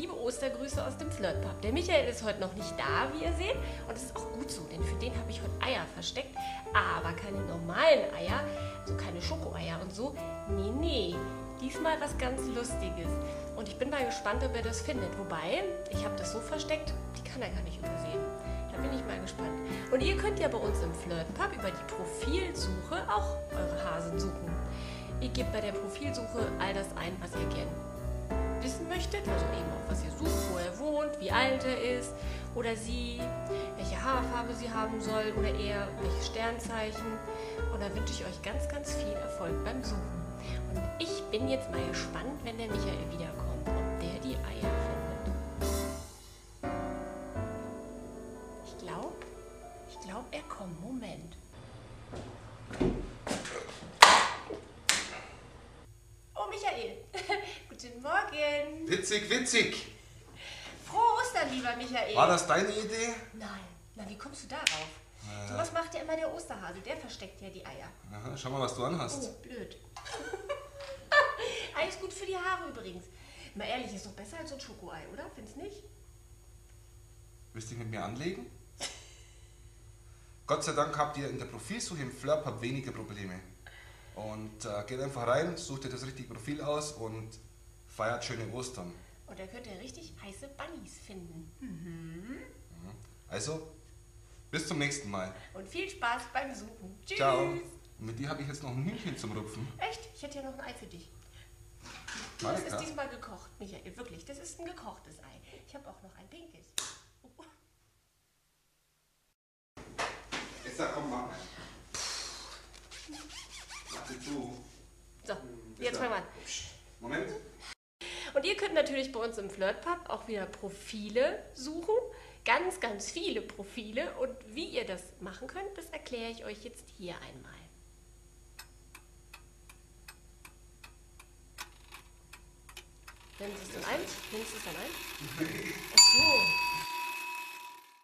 liebe Ostergrüße aus dem Flirtpub. Der Michael ist heute noch nicht da, wie ihr seht. Und das ist auch gut so, denn für den habe ich heute Eier versteckt. Aber keine normalen Eier, so keine Schokoeier und so. Nee, nee. Diesmal was ganz Lustiges. Und ich bin mal gespannt, ob er das findet. Wobei, ich habe das so versteckt, die kann er gar nicht übersehen. Da bin ich mal gespannt. Und ihr könnt ja bei uns im Flirtpub über die Profilsuche auch eure Hasen suchen. Ihr gebt bei der Profilsuche all das ein, was ihr gerne also eben auch was ihr sucht, wo er wohnt, wie alt er ist oder sie, welche Haarfarbe sie haben soll oder eher welches Sternzeichen. Und da wünsche ich euch ganz, ganz viel Erfolg beim Suchen. Und ich bin jetzt mal gespannt, wenn der Michael wiederkommt, ob der die Eier findet. Ich glaube, ich glaube, er kommt. Moment. Oh, Michael. Guten Morgen. Witzig, witzig. Frohe Ostern, lieber Michael. War das deine Idee? Nein. Na, wie kommst du darauf? So was macht ja immer der Osterhase. Der versteckt ja die Eier. Aha, schau mal, was du anhast. Oh, blöd. Ist gut für die Haare übrigens. Mal ehrlich, ist doch besser als so ein Schokoei, oder? Findest nicht? Willst du dich mit mir anlegen? Gott sei Dank habt ihr in der Profilsuche im Flirpub weniger Probleme. Und äh, geht einfach rein, sucht ihr das richtige Profil aus und feiert schöne Ostern. Und da könnt ihr richtig heiße Bunnies finden. Also, bis zum nächsten Mal. Und viel Spaß beim Suchen. Tschüss. Ciao. Und mit dir habe ich jetzt noch ein Hühnchen zum Rupfen. Echt? Ich hätte ja noch ein Ei für dich. Das ist diesmal gekocht, Michael. Wirklich, das ist ein gekochtes Ei. Ich habe auch noch ein pinkes. Jetzt komm mal. Warte zu. So, jetzt fangen wir an. Moment. Und ihr könnt natürlich bei uns im Flirtpub auch wieder Profile suchen. Ganz, ganz viele Profile. Und wie ihr das machen könnt, das erkläre ich euch jetzt hier einmal. Nimmst du es dann ein? Nimmst du es dann ein? Ach so.